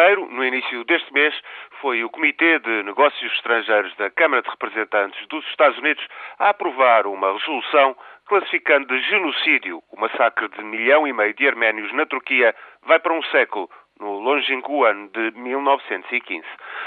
primeiro, no início deste mês, foi o Comitê de Negócios Estrangeiros da Câmara de Representantes dos Estados Unidos a aprovar uma resolução classificando de genocídio o massacre de milhão e meio de arménios na Turquia vai para um século, no longínquo ano de 1915.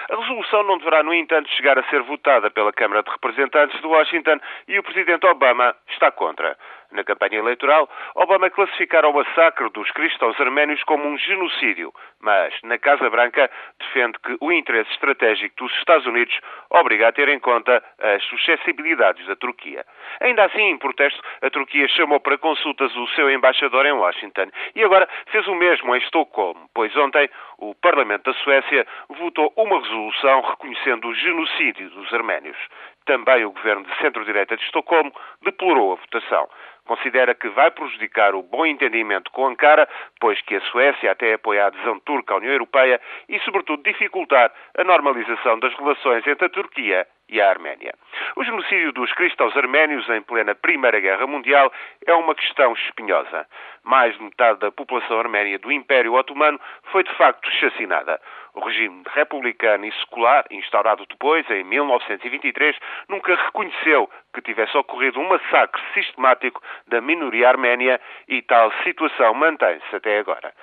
A resolução não deverá, no entanto, chegar a ser votada pela Câmara de Representantes de Washington e o Presidente Obama está contra. Na campanha eleitoral, Obama classificara o massacre dos cristãos arménios como um genocídio, mas na Casa Branca defende que o interesse estratégico dos Estados Unidos obriga a ter em conta as suscessibilidades da Turquia. Ainda assim, em protesto, a Turquia chamou para consultas o seu embaixador em Washington e agora fez o mesmo em Estocolmo, pois ontem o Parlamento da Suécia votou uma resolução reconhecendo o genocídio dos arménios. Também o governo de centro-direita de Estocolmo deplorou a votação considera que vai prejudicar o bom entendimento com Ankara, pois que a Suécia até apoia a adesão turca à União Europeia e, sobretudo, dificultar a normalização das relações entre a Turquia e a Arménia. O genocídio dos cristãos arménios em plena Primeira Guerra Mundial é uma questão espinhosa. Mais de metade da população arménia do Império Otomano foi de facto chacinada. O regime republicano e secular, instaurado depois, em 1923, nunca reconheceu que tivesse ocorrido um massacre sistemático da minoria arménia e tal situação mantém-se até agora.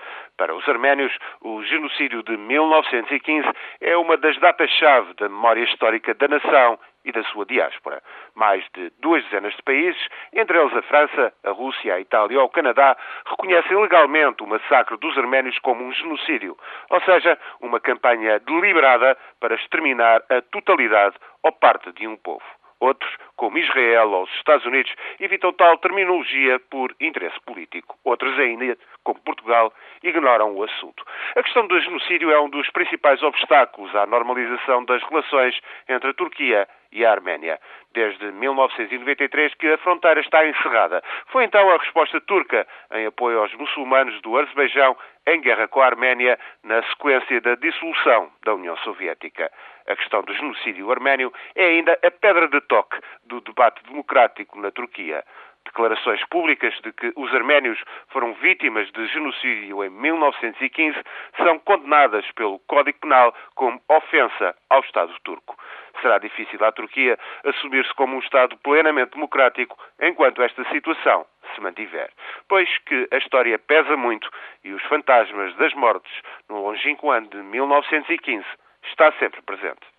Para os arménios, o genocídio de 1915 é uma das datas-chave da memória histórica da nação e da sua diáspora. Mais de duas dezenas de países, entre eles a França, a Rússia, a Itália ou o Canadá, reconhecem legalmente o massacre dos arménios como um genocídio, ou seja, uma campanha deliberada para exterminar a totalidade ou parte de um povo. Outros, como Israel ou os Estados Unidos, evitam tal terminologia por interesse político. Outros ainda, como Portugal, ignoram o assunto. A questão do genocídio é um dos principais obstáculos à normalização das relações entre a Turquia e a Arménia. Desde 1993 que a fronteira está encerrada. Foi então a resposta turca em apoio aos muçulmanos do Azerbaijão em guerra com a Arménia na sequência da dissolução da União Soviética. A questão do genocídio arménio é ainda a pedra de toque do debate democrático na Turquia. Declarações públicas de que os arménios foram vítimas de genocídio em 1915 são condenadas pelo Código Penal como ofensa ao Estado turco. Será difícil à Turquia assumir-se como um Estado plenamente democrático enquanto esta situação se mantiver. Pois que a história pesa muito e os fantasmas das mortes no longínquo ano de 1915 está sempre presente.